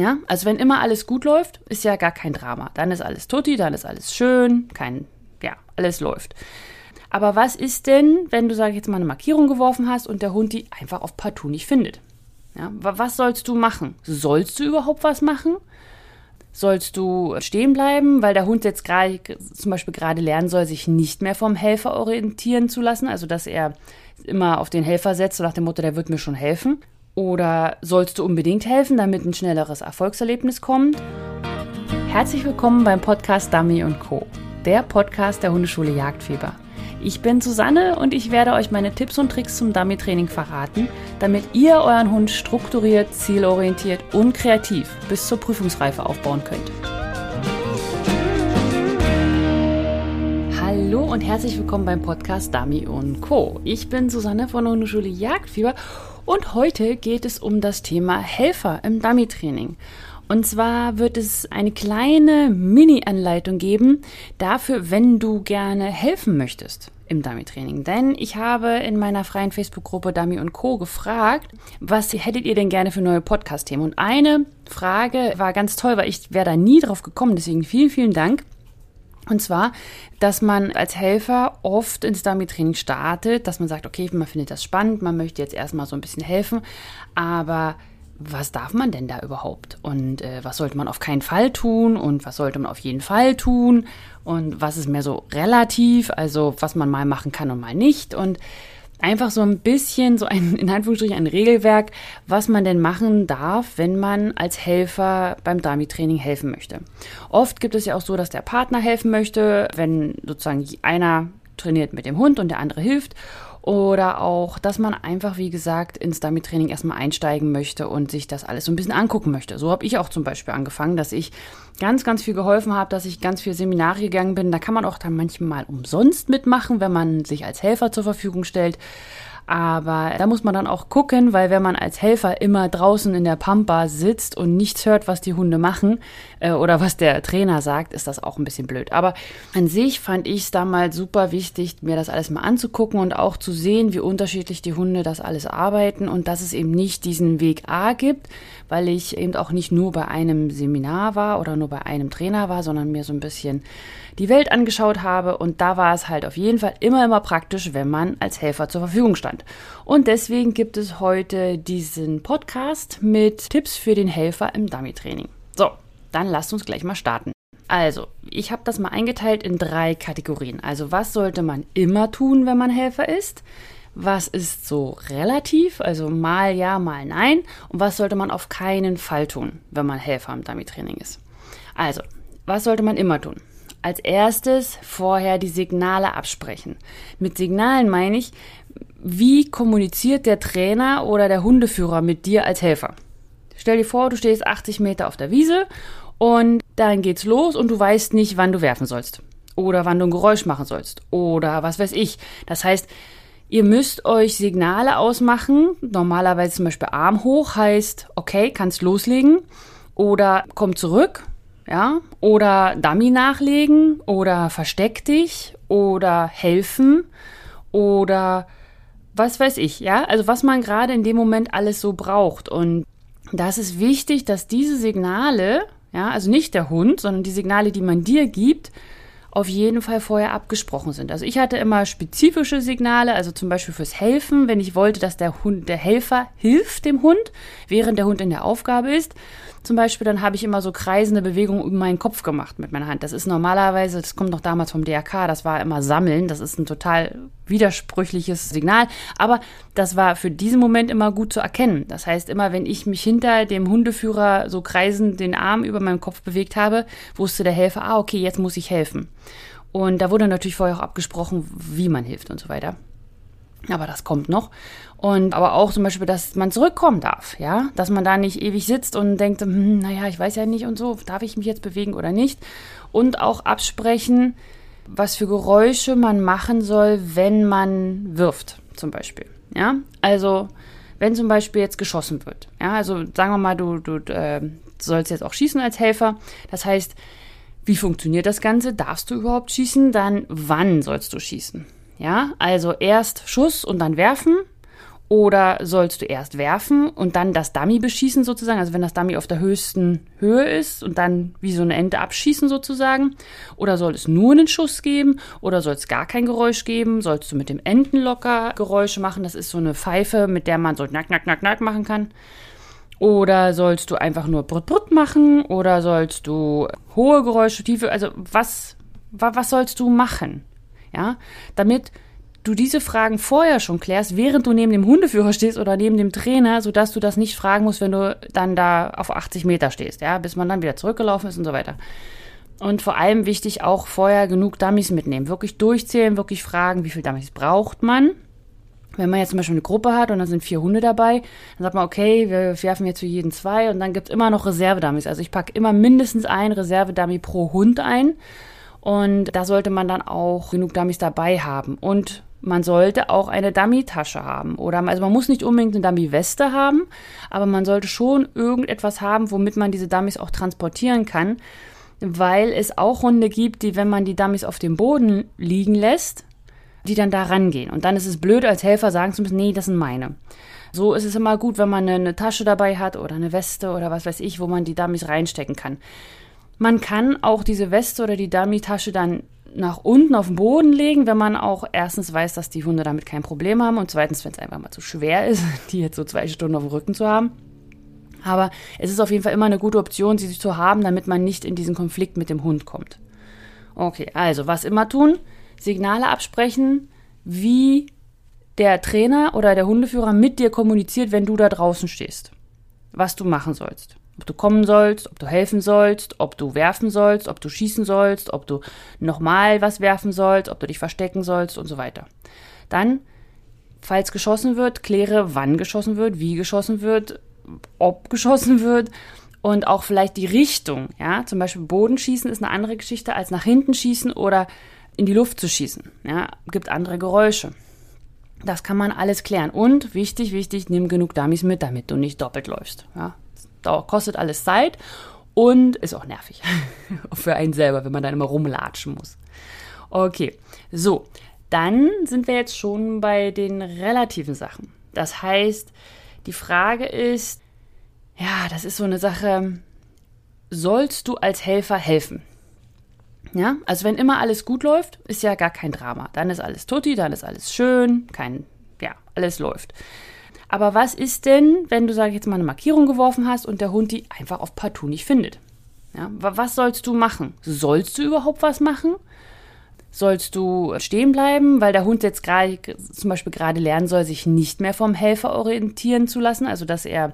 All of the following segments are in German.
Ja, also wenn immer alles gut läuft, ist ja gar kein Drama. Dann ist alles tutti, dann ist alles schön, kein, ja, alles läuft. Aber was ist denn, wenn du, sag ich jetzt mal, eine Markierung geworfen hast und der Hund die einfach auf partout nicht findet? Ja, was sollst du machen? Sollst du überhaupt was machen? Sollst du stehen bleiben, weil der Hund jetzt gerade zum Beispiel gerade lernen soll, sich nicht mehr vom Helfer orientieren zu lassen, also dass er immer auf den Helfer setzt, so nach dem Motto, der wird mir schon helfen? Oder sollst du unbedingt helfen, damit ein schnelleres Erfolgserlebnis kommt? Herzlich willkommen beim Podcast Dummy Co., der Podcast der Hundeschule Jagdfieber. Ich bin Susanne und ich werde euch meine Tipps und Tricks zum Dummy-Training verraten, damit ihr euren Hund strukturiert, zielorientiert und kreativ bis zur Prüfungsreife aufbauen könnt. Hallo und herzlich willkommen beim Podcast Dummy Co. Ich bin Susanne von der Hundeschule Jagdfieber und heute geht es um das Thema Helfer im Dummy-Training. Und zwar wird es eine kleine Mini-Anleitung geben dafür, wenn du gerne helfen möchtest im Dummy-Training. Denn ich habe in meiner freien Facebook-Gruppe Dummy und Co. gefragt, was hättet ihr denn gerne für neue Podcast-Themen? Und eine Frage war ganz toll, weil ich wäre da nie drauf gekommen. Deswegen vielen, vielen Dank. Und zwar, dass man als Helfer oft ins Dummy-Training startet, dass man sagt, okay, man findet das spannend, man möchte jetzt erstmal so ein bisschen helfen, aber was darf man denn da überhaupt? Und äh, was sollte man auf keinen Fall tun? Und was sollte man auf jeden Fall tun? Und was ist mehr so relativ? Also was man mal machen kann und mal nicht. Und einfach so ein bisschen, so ein, in Anführungsstrichen, ein Regelwerk, was man denn machen darf, wenn man als Helfer beim Dummy-Training helfen möchte. Oft gibt es ja auch so, dass der Partner helfen möchte, wenn sozusagen einer trainiert mit dem Hund und der andere hilft. Oder auch, dass man einfach, wie gesagt, ins Dummy-Training erstmal einsteigen möchte und sich das alles so ein bisschen angucken möchte. So habe ich auch zum Beispiel angefangen, dass ich ganz, ganz viel geholfen habe, dass ich ganz viel Seminare gegangen bin. Da kann man auch dann manchmal umsonst mitmachen, wenn man sich als Helfer zur Verfügung stellt. Aber da muss man dann auch gucken, weil wenn man als Helfer immer draußen in der Pampa sitzt und nichts hört, was die Hunde machen äh, oder was der Trainer sagt, ist das auch ein bisschen blöd. Aber an sich fand ich es damals super wichtig, mir das alles mal anzugucken und auch zu sehen, wie unterschiedlich die Hunde das alles arbeiten und dass es eben nicht diesen Weg A gibt, weil ich eben auch nicht nur bei einem Seminar war oder nur bei einem Trainer war, sondern mir so ein bisschen die Welt angeschaut habe und da war es halt auf jeden Fall immer, immer praktisch, wenn man als Helfer zur Verfügung stand. Und deswegen gibt es heute diesen Podcast mit Tipps für den Helfer im Dummy-Training. So, dann lasst uns gleich mal starten. Also, ich habe das mal eingeteilt in drei Kategorien. Also, was sollte man immer tun, wenn man Helfer ist? Was ist so relativ, also mal ja, mal nein? Und was sollte man auf keinen Fall tun, wenn man Helfer im Dummy-Training ist? Also, was sollte man immer tun? Als erstes vorher die Signale absprechen. Mit Signalen meine ich, wie kommuniziert der Trainer oder der Hundeführer mit dir als Helfer? Stell dir vor, du stehst 80 Meter auf der Wiese und dann geht's los und du weißt nicht, wann du werfen sollst. Oder wann du ein Geräusch machen sollst. Oder was weiß ich. Das heißt, ihr müsst euch Signale ausmachen. Normalerweise zum Beispiel Arm hoch heißt, okay, kannst loslegen. Oder komm zurück ja, oder Dummy nachlegen oder versteck dich oder helfen oder was weiß ich, ja, also was man gerade in dem Moment alles so braucht und das ist wichtig, dass diese Signale, ja, also nicht der Hund, sondern die Signale, die man dir gibt, auf jeden Fall vorher abgesprochen sind. Also ich hatte immer spezifische Signale, also zum Beispiel fürs Helfen, wenn ich wollte, dass der Hund, der Helfer hilft dem Hund, während der Hund in der Aufgabe ist zum Beispiel, dann habe ich immer so kreisende Bewegungen um meinen Kopf gemacht mit meiner Hand. Das ist normalerweise, das kommt noch damals vom DRK, das war immer Sammeln. Das ist ein total widersprüchliches Signal. Aber das war für diesen Moment immer gut zu erkennen. Das heißt, immer wenn ich mich hinter dem Hundeführer so kreisend den Arm über meinem Kopf bewegt habe, wusste der Helfer, ah, okay, jetzt muss ich helfen. Und da wurde natürlich vorher auch abgesprochen, wie man hilft und so weiter. Aber das kommt noch. Und aber auch zum Beispiel, dass man zurückkommen darf, ja, dass man da nicht ewig sitzt und denkt, hm, naja, ich weiß ja nicht und so, darf ich mich jetzt bewegen oder nicht? Und auch absprechen, was für Geräusche man machen soll, wenn man wirft, zum Beispiel. Ja, also wenn zum Beispiel jetzt geschossen wird, ja, also sagen wir mal, du, du äh, sollst jetzt auch schießen als Helfer. Das heißt, wie funktioniert das Ganze? Darfst du überhaupt schießen? Dann wann sollst du schießen? Ja, also erst Schuss und dann werfen Oder sollst du erst werfen und dann das Dummy beschießen sozusagen, also wenn das Dummy auf der höchsten Höhe ist und dann wie so eine Ente abschießen sozusagen? Oder soll es nur einen Schuss geben oder soll es gar kein Geräusch geben? Sollst du mit dem Entenlocker Geräusche machen? Das ist so eine Pfeife, mit der man so knack, knack, knack, knack machen kann. Oder sollst du einfach nur brut, brut machen? Oder sollst du hohe Geräusche, tiefe, also was, was sollst du machen? Ja, damit du diese Fragen vorher schon klärst, während du neben dem Hundeführer stehst oder neben dem Trainer, sodass du das nicht fragen musst, wenn du dann da auf 80 Meter stehst, ja, bis man dann wieder zurückgelaufen ist und so weiter. Und vor allem wichtig auch vorher genug Dummies mitnehmen. Wirklich durchzählen, wirklich fragen, wie viel Dummies braucht man. Wenn man jetzt zum Beispiel eine Gruppe hat und da sind vier Hunde dabei, dann sagt man, okay, wir werfen jetzt für jeden zwei und dann gibt es immer noch Reservedummies. Also ich packe immer mindestens ein Reservedummy pro Hund ein. Und da sollte man dann auch genug Dummies dabei haben. Und man sollte auch eine Dummy-Tasche haben. Oder also man muss nicht unbedingt eine Dummy-Weste haben, aber man sollte schon irgendetwas haben, womit man diese Dummies auch transportieren kann. Weil es auch Hunde gibt, die, wenn man die Dummies auf dem Boden liegen lässt, die dann da rangehen. Und dann ist es blöd, als Helfer sagen zu müssen, nee, das sind meine. So ist es immer gut, wenn man eine Tasche dabei hat oder eine Weste oder was weiß ich, wo man die Dummies reinstecken kann. Man kann auch diese Weste oder die Dummy-Tasche dann nach unten auf den Boden legen, wenn man auch erstens weiß, dass die Hunde damit kein Problem haben und zweitens, wenn es einfach mal zu schwer ist, die jetzt so zwei Stunden auf dem Rücken zu haben. Aber es ist auf jeden Fall immer eine gute Option, sie zu haben, damit man nicht in diesen Konflikt mit dem Hund kommt. Okay, also was immer tun? Signale absprechen, wie der Trainer oder der Hundeführer mit dir kommuniziert, wenn du da draußen stehst. Was du machen sollst ob du kommen sollst, ob du helfen sollst, ob du werfen sollst, ob du schießen sollst, ob du nochmal was werfen sollst, ob du dich verstecken sollst und so weiter. Dann, falls geschossen wird, kläre, wann geschossen wird, wie geschossen wird, ob geschossen wird und auch vielleicht die Richtung. Ja, zum Beispiel Bodenschießen ist eine andere Geschichte als nach hinten schießen oder in die Luft zu schießen. Ja, gibt andere Geräusche. Das kann man alles klären. Und wichtig, wichtig, nimm genug Dummies mit, damit du nicht doppelt läufst. Ja, dauert, kostet alles Zeit und ist auch nervig für einen selber, wenn man dann immer rumlatschen muss. Okay, so, dann sind wir jetzt schon bei den relativen Sachen. Das heißt, die Frage ist, ja, das ist so eine Sache, sollst du als Helfer helfen? Ja, also wenn immer alles gut läuft, ist ja gar kein Drama. Dann ist alles tutti, dann ist alles schön, kein, ja, alles läuft. Aber was ist denn, wenn du, sag ich jetzt mal, eine Markierung geworfen hast und der Hund die einfach auf partout nicht findet? Ja, was sollst du machen? Sollst du überhaupt was machen? Sollst du stehen bleiben, weil der Hund jetzt gerade zum Beispiel gerade lernen soll, sich nicht mehr vom Helfer orientieren zu lassen, also dass er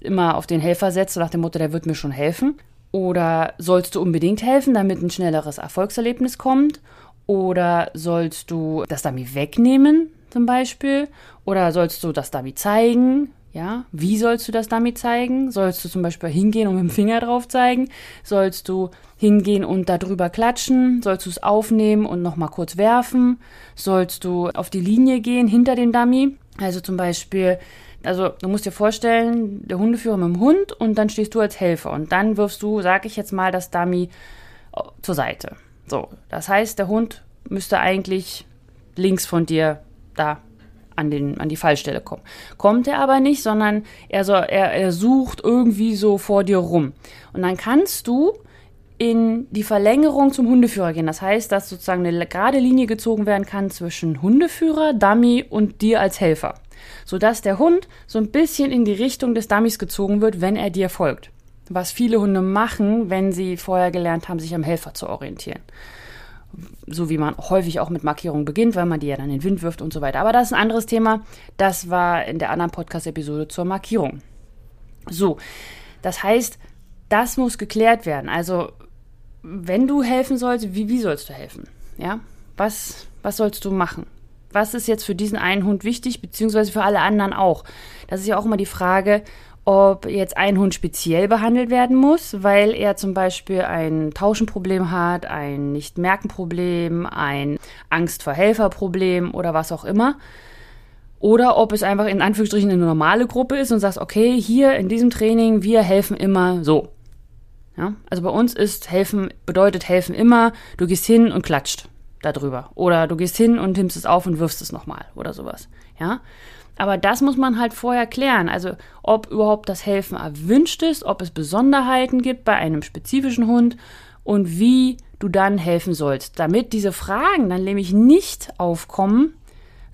immer auf den Helfer setzt, so nach dem Motto, der wird mir schon helfen? Oder sollst du unbedingt helfen, damit ein schnelleres Erfolgserlebnis kommt? Oder sollst du das Dummy wegnehmen, zum Beispiel? Oder sollst du das Dummy zeigen? Ja, wie sollst du das Dummy zeigen? Sollst du zum Beispiel hingehen und mit dem Finger drauf zeigen? Sollst du hingehen und darüber klatschen? Sollst du es aufnehmen und nochmal kurz werfen? Sollst du auf die Linie gehen hinter dem Dummy? Also zum Beispiel, also du musst dir vorstellen, der Hundeführer mit dem Hund und dann stehst du als Helfer und dann wirfst du, sag ich jetzt mal, das Dummy äh, zur Seite. So, das heißt, der Hund müsste eigentlich links von dir da an, den, an die Fallstelle kommen. Kommt er aber nicht, sondern er, so, er, er sucht irgendwie so vor dir rum. Und dann kannst du in die Verlängerung zum Hundeführer gehen. Das heißt, dass sozusagen eine gerade Linie gezogen werden kann zwischen Hundeführer, Dummy und dir als Helfer. Sodass der Hund so ein bisschen in die Richtung des Dummies gezogen wird, wenn er dir folgt. Was viele Hunde machen, wenn sie vorher gelernt haben, sich am Helfer zu orientieren so wie man häufig auch mit Markierungen beginnt, weil man die ja dann in den Wind wirft und so weiter. Aber das ist ein anderes Thema. Das war in der anderen Podcast-Episode zur Markierung. So, das heißt, das muss geklärt werden. Also, wenn du helfen sollst, wie, wie sollst du helfen? Ja, was, was sollst du machen? Was ist jetzt für diesen einen Hund wichtig, beziehungsweise für alle anderen auch? Das ist ja auch immer die Frage, ob jetzt ein Hund speziell behandelt werden muss, weil er zum Beispiel ein Tauschenproblem hat, ein Nicht-Merken-Problem, ein Angst vor Helfer-Problem oder was auch immer. Oder ob es einfach in Anführungsstrichen eine normale Gruppe ist und sagst, okay, hier in diesem Training, wir helfen immer so. Ja? Also bei uns ist helfen, bedeutet helfen immer, du gehst hin und klatscht darüber. Oder du gehst hin und nimmst es auf und wirfst es nochmal oder sowas. Ja? Aber das muss man halt vorher klären. Also ob überhaupt das Helfen erwünscht ist, ob es Besonderheiten gibt bei einem spezifischen Hund und wie du dann helfen sollst. Damit diese Fragen dann nämlich nicht aufkommen,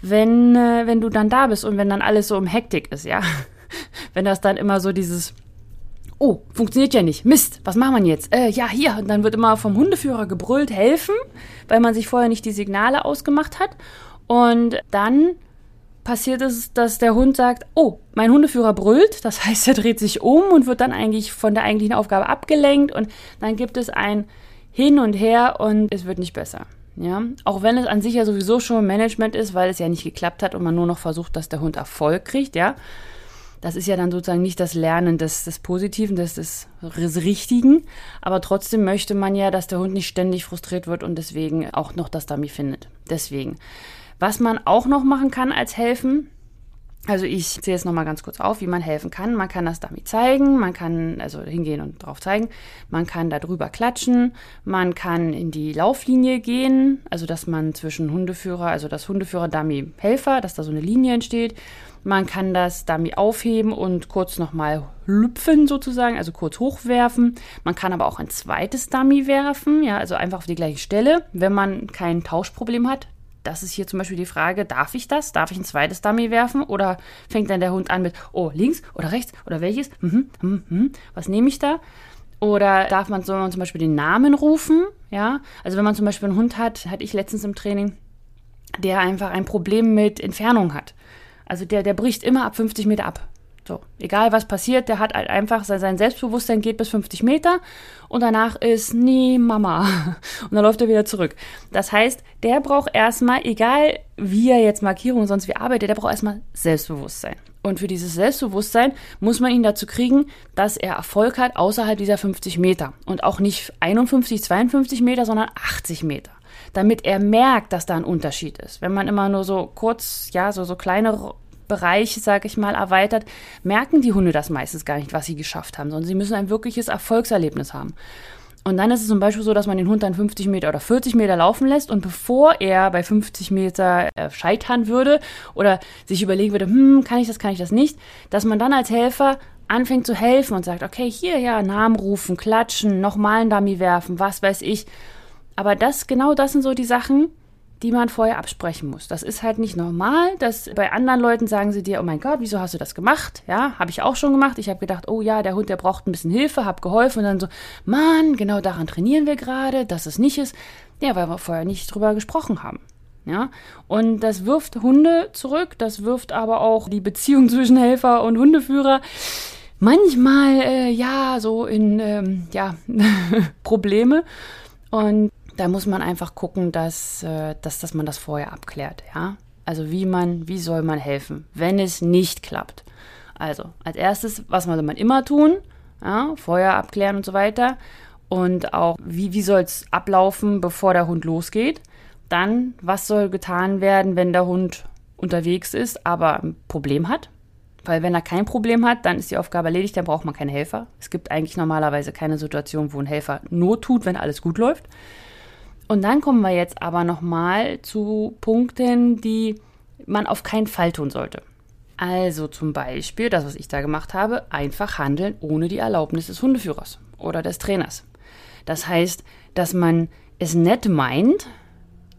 wenn, äh, wenn du dann da bist und wenn dann alles so im Hektik ist, ja. Wenn das dann immer so dieses, oh, funktioniert ja nicht, Mist, was machen wir jetzt? Äh, ja, hier, und dann wird immer vom Hundeführer gebrüllt, helfen, weil man sich vorher nicht die Signale ausgemacht hat. Und dann passiert es, dass der Hund sagt, oh, mein Hundeführer brüllt, das heißt, er dreht sich um und wird dann eigentlich von der eigentlichen Aufgabe abgelenkt und dann gibt es ein Hin und Her und es wird nicht besser. Ja, auch wenn es an sich ja sowieso schon Management ist, weil es ja nicht geklappt hat und man nur noch versucht, dass der Hund Erfolg kriegt, ja. Das ist ja dann sozusagen nicht das Lernen des, des Positiven, des, des Richtigen. Aber trotzdem möchte man ja, dass der Hund nicht ständig frustriert wird und deswegen auch noch das Dummy findet. Deswegen. Was man auch noch machen kann als Helfen, also ich zähle jetzt nochmal ganz kurz auf, wie man helfen kann. Man kann das Dummy zeigen, man kann also hingehen und drauf zeigen, man kann da drüber klatschen, man kann in die Lauflinie gehen, also dass man zwischen Hundeführer, also das Hundeführer Dummy Helfer, dass da so eine Linie entsteht. Man kann das Dummy aufheben und kurz nochmal lüpfen sozusagen, also kurz hochwerfen. Man kann aber auch ein zweites Dummy werfen, ja, also einfach auf die gleiche Stelle, wenn man kein Tauschproblem hat das ist hier zum Beispiel die Frage, darf ich das? Darf ich ein zweites Dummy werfen? Oder fängt dann der Hund an mit, oh, links oder rechts oder welches? Mhm, mhm, mhm. Was nehme ich da? Oder darf man, soll man zum Beispiel den Namen rufen? Ja, also wenn man zum Beispiel einen Hund hat, hatte ich letztens im Training, der einfach ein Problem mit Entfernung hat. Also der, der bricht immer ab 50 Meter ab. So, egal was passiert, der hat halt einfach, sein Selbstbewusstsein geht bis 50 Meter und danach ist, nee, Mama. Und dann läuft er wieder zurück. Das heißt, der braucht erstmal, egal wie er jetzt Markierungen sonst wie arbeitet, der braucht erstmal Selbstbewusstsein. Und für dieses Selbstbewusstsein muss man ihn dazu kriegen, dass er Erfolg hat außerhalb dieser 50 Meter. Und auch nicht 51, 52 Meter, sondern 80 Meter damit er merkt, dass da ein Unterschied ist. Wenn man immer nur so kurz, ja, so, so kleine Bereich, sage ich mal, erweitert, merken die Hunde das meistens gar nicht, was sie geschafft haben, sondern sie müssen ein wirkliches Erfolgserlebnis haben. Und dann ist es zum Beispiel so, dass man den Hund dann 50 Meter oder 40 Meter laufen lässt und bevor er bei 50 Meter äh, scheitern würde oder sich überlegen würde, hm, kann ich das, kann ich das nicht, dass man dann als Helfer anfängt zu helfen und sagt, okay, hier, ja, Namen rufen, klatschen, nochmal einen Dummy werfen, was weiß ich. Aber das, genau das sind so die Sachen, die man vorher absprechen muss. Das ist halt nicht normal, dass bei anderen Leuten sagen sie dir, oh mein Gott, wieso hast du das gemacht? Ja, habe ich auch schon gemacht. Ich habe gedacht, oh ja, der Hund, der braucht ein bisschen Hilfe, habe geholfen und dann so, Mann, genau daran trainieren wir gerade, dass es nicht ist. Ja, weil wir vorher nicht drüber gesprochen haben. Ja, und das wirft Hunde zurück, das wirft aber auch die Beziehung zwischen Helfer und Hundeführer manchmal, äh, ja, so in, ähm, ja, Probleme. Und da muss man einfach gucken, dass, äh, dass, dass man das vorher abklärt, ja. Also wie man, wie soll man helfen, wenn es nicht klappt. Also als erstes, was soll man immer tun? Ja, vorher abklären und so weiter. Und auch, wie, wie soll es ablaufen, bevor der Hund losgeht? Dann, was soll getan werden, wenn der Hund unterwegs ist, aber ein Problem hat? Weil wenn er kein Problem hat, dann ist die Aufgabe erledigt, dann braucht man keinen Helfer. Es gibt eigentlich normalerweise keine Situation, wo ein Helfer Not tut, wenn alles gut läuft. Und dann kommen wir jetzt aber nochmal zu Punkten, die man auf keinen Fall tun sollte. Also zum Beispiel, das, was ich da gemacht habe, einfach handeln ohne die Erlaubnis des Hundeführers oder des Trainers. Das heißt, dass man es nett meint,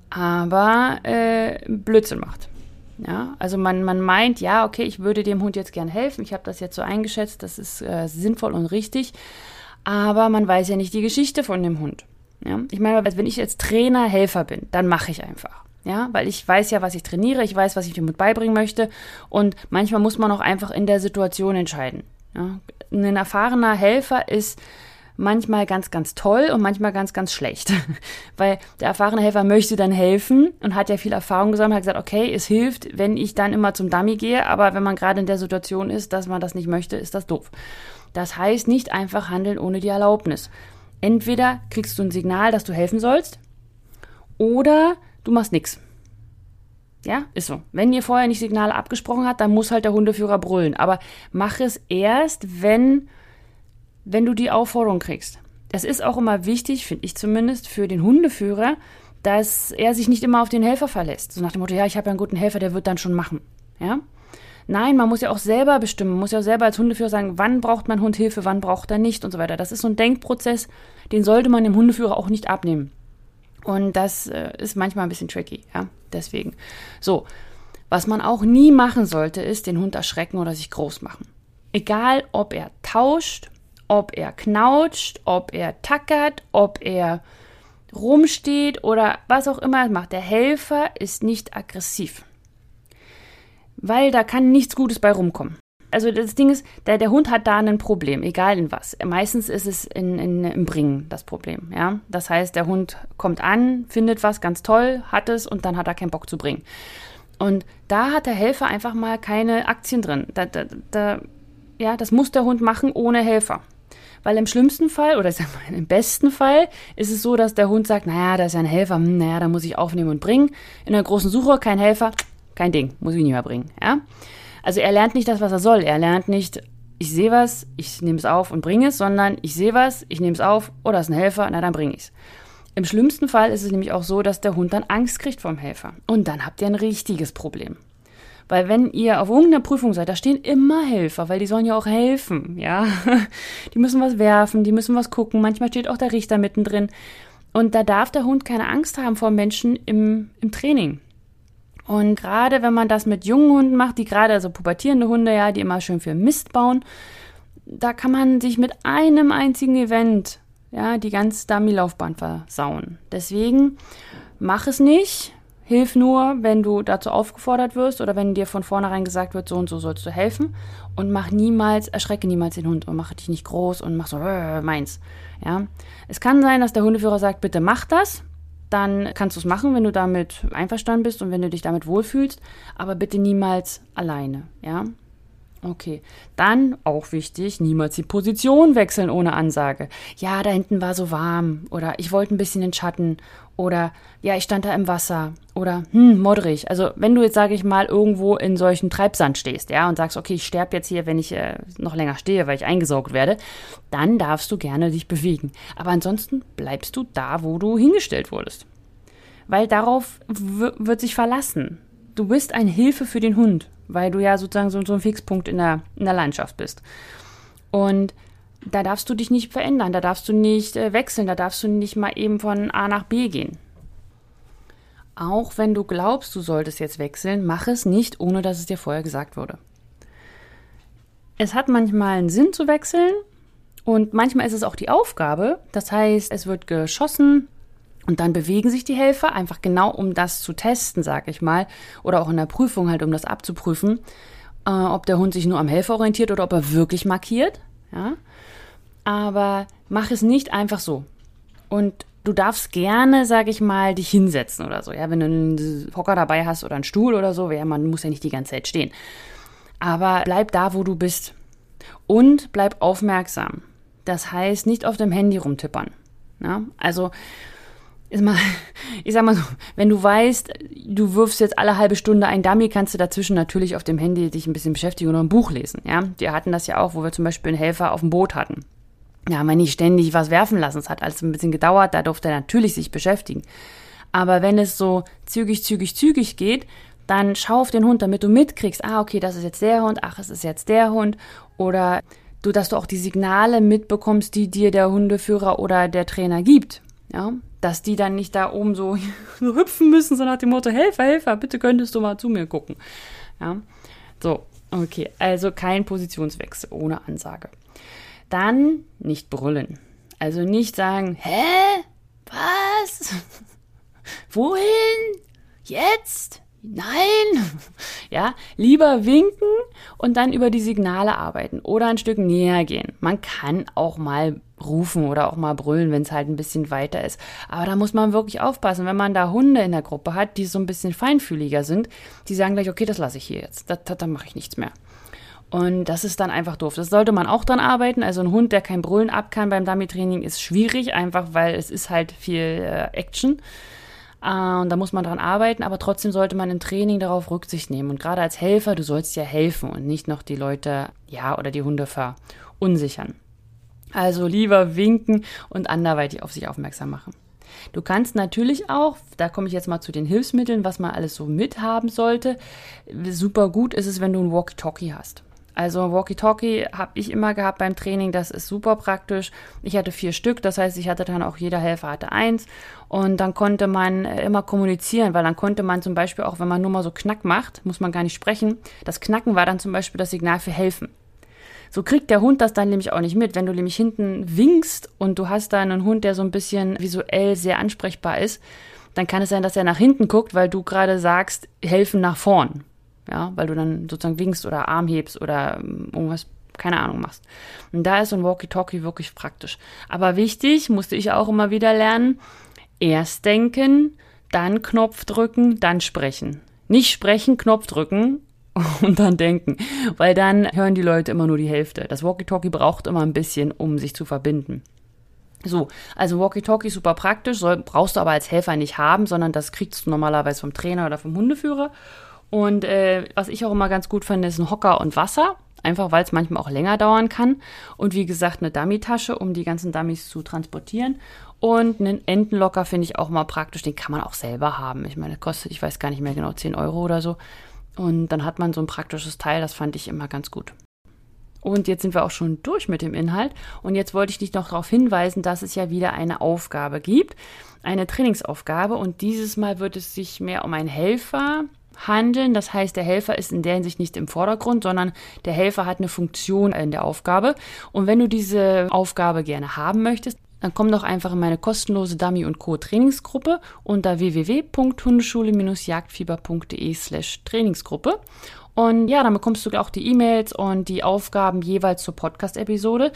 aber äh, Blödsinn macht. Ja, also man, man meint, ja, okay, ich würde dem Hund jetzt gern helfen, ich habe das jetzt so eingeschätzt, das ist äh, sinnvoll und richtig, aber man weiß ja nicht die Geschichte von dem Hund. Ja? Ich meine, wenn ich jetzt Trainer, Helfer bin, dann mache ich einfach. Ja, weil ich weiß ja, was ich trainiere, ich weiß, was ich dem beibringen möchte und manchmal muss man auch einfach in der Situation entscheiden. Ja? Ein erfahrener Helfer ist manchmal ganz, ganz toll und manchmal ganz, ganz schlecht. Weil der erfahrene Helfer möchte dann helfen und hat ja viel Erfahrung gesammelt, hat gesagt, okay, es hilft, wenn ich dann immer zum Dummy gehe, aber wenn man gerade in der Situation ist, dass man das nicht möchte, ist das doof. Das heißt, nicht einfach handeln ohne die Erlaubnis. Entweder kriegst du ein Signal, dass du helfen sollst, oder du machst nichts. Ja, ist so. Wenn ihr vorher nicht Signale abgesprochen habt, dann muss halt der Hundeführer brüllen. Aber mach es erst, wenn, wenn du die Aufforderung kriegst. Das ist auch immer wichtig, finde ich zumindest, für den Hundeführer, dass er sich nicht immer auf den Helfer verlässt. So nach dem Motto, ja, ich habe ja einen guten Helfer, der wird dann schon machen. Ja? Nein, man muss ja auch selber bestimmen, man muss ja auch selber als Hundeführer sagen, wann braucht mein Hund Hilfe, wann braucht er nicht und so weiter. Das ist so ein Denkprozess, den sollte man dem Hundeführer auch nicht abnehmen. Und das äh, ist manchmal ein bisschen tricky, ja, deswegen. So, was man auch nie machen sollte, ist den Hund erschrecken oder sich groß machen. Egal, ob er tauscht, ob er knautscht, ob er tackert, ob er rumsteht oder was auch immer er macht. Der Helfer ist nicht aggressiv. Weil da kann nichts Gutes bei rumkommen. Also das Ding ist, der, der Hund hat da ein Problem, egal in was. Meistens ist es in, in, im Bringen das Problem. Ja? Das heißt, der Hund kommt an, findet was ganz toll, hat es und dann hat er keinen Bock zu bringen. Und da hat der Helfer einfach mal keine Aktien drin. Da, da, da, ja, das muss der Hund machen ohne Helfer. Weil im schlimmsten Fall, oder mal, im besten Fall, ist es so, dass der Hund sagt, naja, da ist ja ein Helfer, hm, naja, da muss ich aufnehmen und bringen. In der großen Suche kein Helfer, kein Ding, muss ich nicht mehr bringen. Ja? Also er lernt nicht das, was er soll. Er lernt nicht, ich sehe was, ich nehme es auf und bringe es, sondern ich sehe was, ich nehme es auf, oh, da ist ein Helfer, na dann bringe ich es. Im schlimmsten Fall ist es nämlich auch so, dass der Hund dann Angst kriegt vom Helfer. Und dann habt ihr ein richtiges Problem. Weil wenn ihr auf irgendeiner Prüfung seid, da stehen immer Helfer, weil die sollen ja auch helfen, ja. Die müssen was werfen, die müssen was gucken, manchmal steht auch der Richter mittendrin. Und da darf der Hund keine Angst haben vor Menschen im, im Training. Und gerade wenn man das mit jungen Hunden macht, die gerade, also pubertierende Hunde, ja, die immer schön viel Mist bauen, da kann man sich mit einem einzigen Event, ja, die ganze Dummy-Laufbahn versauen. Deswegen mach es nicht, Hilf nur, wenn du dazu aufgefordert wirst oder wenn dir von vornherein gesagt wird, so und so sollst du helfen. Und mach niemals, erschrecke niemals den Hund und mach dich nicht groß und mach so, äh, meins. Ja. Es kann sein, dass der Hundeführer sagt, bitte mach das. Dann kannst du es machen, wenn du damit einverstanden bist und wenn du dich damit wohlfühlst. Aber bitte niemals alleine. Ja. Okay. Dann auch wichtig, niemals die Position wechseln ohne Ansage. Ja, da hinten war so warm oder ich wollte ein bisschen in Schatten oder ja, ich stand da im Wasser oder hm, modrig. Also wenn du jetzt, sage ich mal, irgendwo in solchen Treibsand stehst, ja, und sagst, okay, ich sterbe jetzt hier, wenn ich äh, noch länger stehe, weil ich eingesaugt werde, dann darfst du gerne dich bewegen. Aber ansonsten bleibst du da, wo du hingestellt wurdest. Weil darauf wird sich verlassen. Du bist eine Hilfe für den Hund weil du ja sozusagen so, so ein Fixpunkt in der, in der Landschaft bist. Und da darfst du dich nicht verändern, da darfst du nicht äh, wechseln, da darfst du nicht mal eben von A nach B gehen. Auch wenn du glaubst, du solltest jetzt wechseln, mach es nicht, ohne dass es dir vorher gesagt wurde. Es hat manchmal einen Sinn zu wechseln und manchmal ist es auch die Aufgabe. Das heißt, es wird geschossen, und dann bewegen sich die Helfer einfach genau, um das zu testen, sag ich mal, oder auch in der Prüfung halt, um das abzuprüfen, äh, ob der Hund sich nur am Helfer orientiert oder ob er wirklich markiert. Ja? Aber mach es nicht einfach so. Und du darfst gerne, sag ich mal, dich hinsetzen oder so. Ja, wenn du einen Hocker dabei hast oder einen Stuhl oder so, ja, man muss ja nicht die ganze Zeit stehen. Aber bleib da, wo du bist. Und bleib aufmerksam. Das heißt, nicht auf dem Handy rumtippern. Ja? Also, mal, ich sag mal so, wenn du weißt, du wirfst jetzt alle halbe Stunde ein Dummy, kannst du dazwischen natürlich auf dem Handy dich ein bisschen beschäftigen oder ein Buch lesen. Ja, wir hatten das ja auch, wo wir zum Beispiel einen Helfer auf dem Boot hatten. Ja, haben nicht ständig was werfen lassen. Es hat alles ein bisschen gedauert, da durfte er natürlich sich beschäftigen. Aber wenn es so zügig, zügig, zügig geht, dann schau auf den Hund, damit du mitkriegst, ah, okay, das ist jetzt der Hund, ach, es ist jetzt der Hund. Oder du, dass du auch die Signale mitbekommst, die dir der Hundeführer oder der Trainer gibt. Ja, dass die dann nicht da oben so, so hüpfen müssen, sondern nach dem Motto, Helfer, Helfer, bitte könntest du mal zu mir gucken. Ja, so, okay, also kein Positionswechsel ohne Ansage. Dann nicht brüllen. Also nicht sagen, hä? Was? Wohin? Jetzt? Nein! Ja, lieber winken und dann über die Signale arbeiten oder ein Stück näher gehen. Man kann auch mal rufen oder auch mal brüllen, wenn es halt ein bisschen weiter ist. Aber da muss man wirklich aufpassen, wenn man da Hunde in der Gruppe hat, die so ein bisschen feinfühliger sind, die sagen gleich, okay, das lasse ich hier jetzt, da, da, da mache ich nichts mehr. Und das ist dann einfach doof. Das sollte man auch dran arbeiten. Also ein Hund, der kein Brüllen ab kann beim Dummy-Training, ist schwierig, einfach weil es ist halt viel äh, Action. Äh, und da muss man dran arbeiten, aber trotzdem sollte man im Training darauf Rücksicht nehmen. Und gerade als Helfer, du sollst ja helfen und nicht noch die Leute, ja, oder die Hunde verunsichern. Also lieber winken und anderweitig auf sich aufmerksam machen. Du kannst natürlich auch, da komme ich jetzt mal zu den Hilfsmitteln, was man alles so mithaben sollte. Super gut ist es, wenn du ein Walkie-Talkie hast. Also Walkie-Talkie habe ich immer gehabt beim Training, das ist super praktisch. Ich hatte vier Stück, das heißt, ich hatte dann auch jeder Helfer hatte eins und dann konnte man äh, immer kommunizieren, weil dann konnte man zum Beispiel auch, wenn man nur mal so Knack macht, muss man gar nicht sprechen. Das Knacken war dann zum Beispiel das Signal für helfen. So kriegt der Hund das dann nämlich auch nicht mit. Wenn du nämlich hinten winkst und du hast da einen Hund, der so ein bisschen visuell sehr ansprechbar ist, dann kann es sein, dass er nach hinten guckt, weil du gerade sagst, helfen nach vorn ja, weil du dann sozusagen winkst oder Arm hebst oder ähm, irgendwas, keine Ahnung, machst. Und da ist so ein Walkie-Talkie wirklich praktisch. Aber wichtig, musste ich auch immer wieder lernen, erst denken, dann Knopf drücken, dann sprechen. Nicht sprechen, Knopf drücken und dann denken, weil dann hören die Leute immer nur die Hälfte. Das Walkie-Talkie braucht immer ein bisschen, um sich zu verbinden. So, also Walkie-Talkie super praktisch, soll, brauchst du aber als Helfer nicht haben, sondern das kriegst du normalerweise vom Trainer oder vom Hundeführer. Und äh, was ich auch immer ganz gut finde, ist ein Hocker und Wasser. Einfach weil es manchmal auch länger dauern kann. Und wie gesagt, eine Dummy-Tasche, um die ganzen Dummies zu transportieren. Und einen Entenlocker finde ich auch mal praktisch. Den kann man auch selber haben. Ich meine, kostet, ich weiß gar nicht mehr genau, 10 Euro oder so. Und dann hat man so ein praktisches Teil. Das fand ich immer ganz gut. Und jetzt sind wir auch schon durch mit dem Inhalt. Und jetzt wollte ich dich noch darauf hinweisen, dass es ja wieder eine Aufgabe gibt. Eine Trainingsaufgabe. Und dieses Mal wird es sich mehr um einen Helfer handeln. Das heißt, der Helfer ist in der Hinsicht nicht im Vordergrund, sondern der Helfer hat eine Funktion in der Aufgabe. Und wenn du diese Aufgabe gerne haben möchtest, dann komm doch einfach in meine kostenlose Dummy und Co. Trainingsgruppe unter www.hundeschule-jagdfieber.de slash Trainingsgruppe. Und ja, dann bekommst du auch die E-Mails und die Aufgaben jeweils zur Podcast-Episode.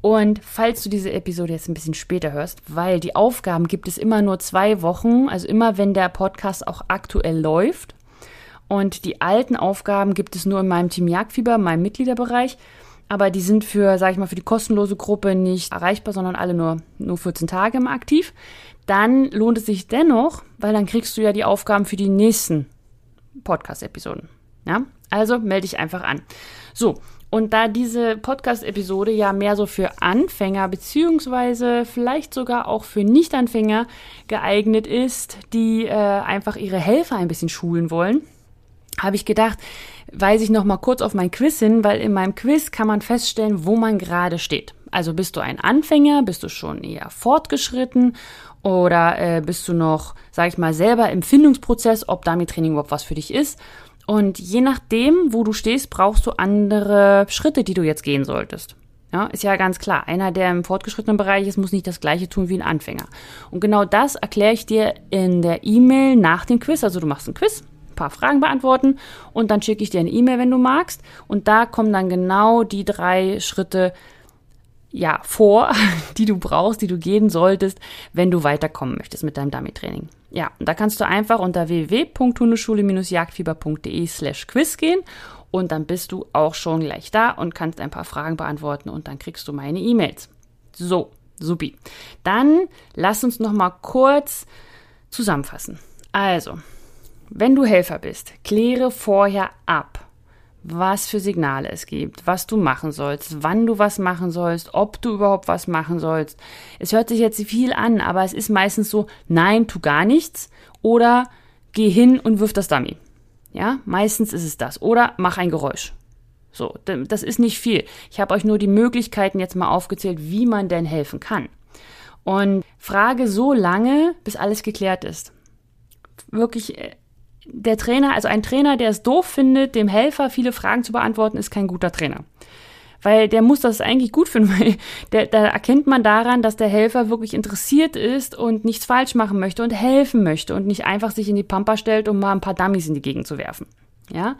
Und falls du diese Episode jetzt ein bisschen später hörst, weil die Aufgaben gibt es immer nur zwei Wochen, also immer wenn der Podcast auch aktuell läuft, und die alten Aufgaben gibt es nur in meinem Team Jagdfieber, meinem Mitgliederbereich. Aber die sind für, sage ich mal, für die kostenlose Gruppe nicht erreichbar, sondern alle nur, nur 14 Tage im Aktiv. Dann lohnt es sich dennoch, weil dann kriegst du ja die Aufgaben für die nächsten Podcast-Episoden. Ja, also melde dich einfach an. So, und da diese Podcast-Episode ja mehr so für Anfänger beziehungsweise vielleicht sogar auch für Nichtanfänger geeignet ist, die äh, einfach ihre Helfer ein bisschen schulen wollen, habe ich gedacht, weise ich noch mal kurz auf mein Quiz hin, weil in meinem Quiz kann man feststellen, wo man gerade steht. Also bist du ein Anfänger, bist du schon eher fortgeschritten oder äh, bist du noch, sag ich mal, selber im Findungsprozess, ob Dummy-Training überhaupt was für dich ist. Und je nachdem, wo du stehst, brauchst du andere Schritte, die du jetzt gehen solltest. Ja, ist ja ganz klar. Einer, der im fortgeschrittenen Bereich ist, muss nicht das Gleiche tun wie ein Anfänger. Und genau das erkläre ich dir in der E-Mail nach dem Quiz. Also du machst ein Quiz, paar Fragen beantworten und dann schicke ich dir eine E-Mail, wenn du magst. Und da kommen dann genau die drei Schritte ja, vor, die du brauchst, die du gehen solltest, wenn du weiterkommen möchtest mit deinem Dummy-Training. Ja, und da kannst du einfach unter www.hundeschule-jagdfieber.de slash quiz gehen und dann bist du auch schon gleich da und kannst ein paar Fragen beantworten und dann kriegst du meine E-Mails. So, supi. Dann lass uns noch mal kurz zusammenfassen. Also, wenn du Helfer bist, kläre vorher ab, was für Signale es gibt, was du machen sollst, wann du was machen sollst, ob du überhaupt was machen sollst. Es hört sich jetzt viel an, aber es ist meistens so, nein, tu gar nichts oder geh hin und wirf das Dummy. Ja, meistens ist es das. Oder mach ein Geräusch. So, das ist nicht viel. Ich habe euch nur die Möglichkeiten jetzt mal aufgezählt, wie man denn helfen kann. Und frage so lange, bis alles geklärt ist. Wirklich äh, der Trainer, also ein Trainer, der es doof findet, dem Helfer viele Fragen zu beantworten, ist kein guter Trainer. Weil der muss das eigentlich gut finden, weil der, da erkennt man daran, dass der Helfer wirklich interessiert ist und nichts falsch machen möchte und helfen möchte und nicht einfach sich in die Pampa stellt, um mal ein paar Dummies in die Gegend zu werfen. Ja?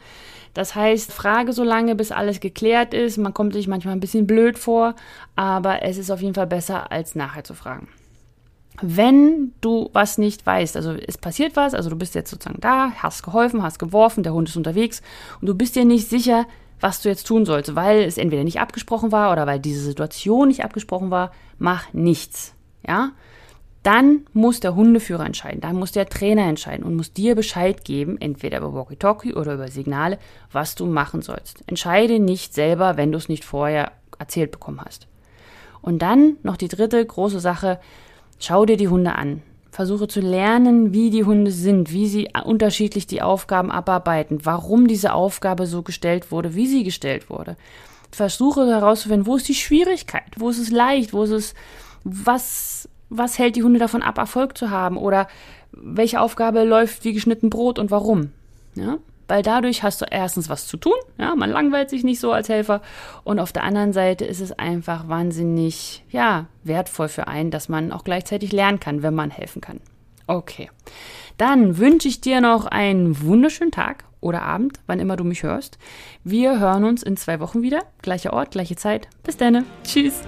Das heißt, frage so lange, bis alles geklärt ist. Man kommt sich manchmal ein bisschen blöd vor, aber es ist auf jeden Fall besser, als nachher zu fragen wenn du was nicht weißt, also es passiert was, also du bist jetzt sozusagen da, hast geholfen, hast geworfen, der Hund ist unterwegs und du bist dir nicht sicher, was du jetzt tun sollst, weil es entweder nicht abgesprochen war oder weil diese Situation nicht abgesprochen war, mach nichts. Ja? Dann muss der Hundeführer entscheiden, dann muss der Trainer entscheiden und muss dir Bescheid geben, entweder über Walkie-Talkie oder über Signale, was du machen sollst. Entscheide nicht selber, wenn du es nicht vorher erzählt bekommen hast. Und dann noch die dritte große Sache, Schau dir die Hunde an. Versuche zu lernen, wie die Hunde sind, wie sie unterschiedlich die Aufgaben abarbeiten, warum diese Aufgabe so gestellt wurde, wie sie gestellt wurde. Versuche herauszufinden, wo ist die Schwierigkeit, wo ist es leicht, wo ist es, was, was hält die Hunde davon ab, Erfolg zu haben oder welche Aufgabe läuft wie geschnitten Brot und warum. Ja? Weil dadurch hast du erstens was zu tun, ja, man langweilt sich nicht so als Helfer und auf der anderen Seite ist es einfach wahnsinnig, ja, wertvoll für einen, dass man auch gleichzeitig lernen kann, wenn man helfen kann. Okay. Dann wünsche ich dir noch einen wunderschönen Tag oder Abend, wann immer du mich hörst. Wir hören uns in zwei Wochen wieder. Gleicher Ort, gleiche Zeit. Bis dann. Tschüss.